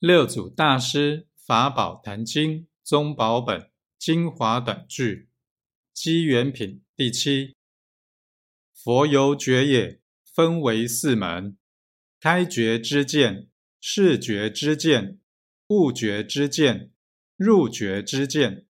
六祖大师法宝坛经宗宝本精华短句机缘品第七佛由觉也分为四门开觉之见视觉之见悟觉之见入觉之见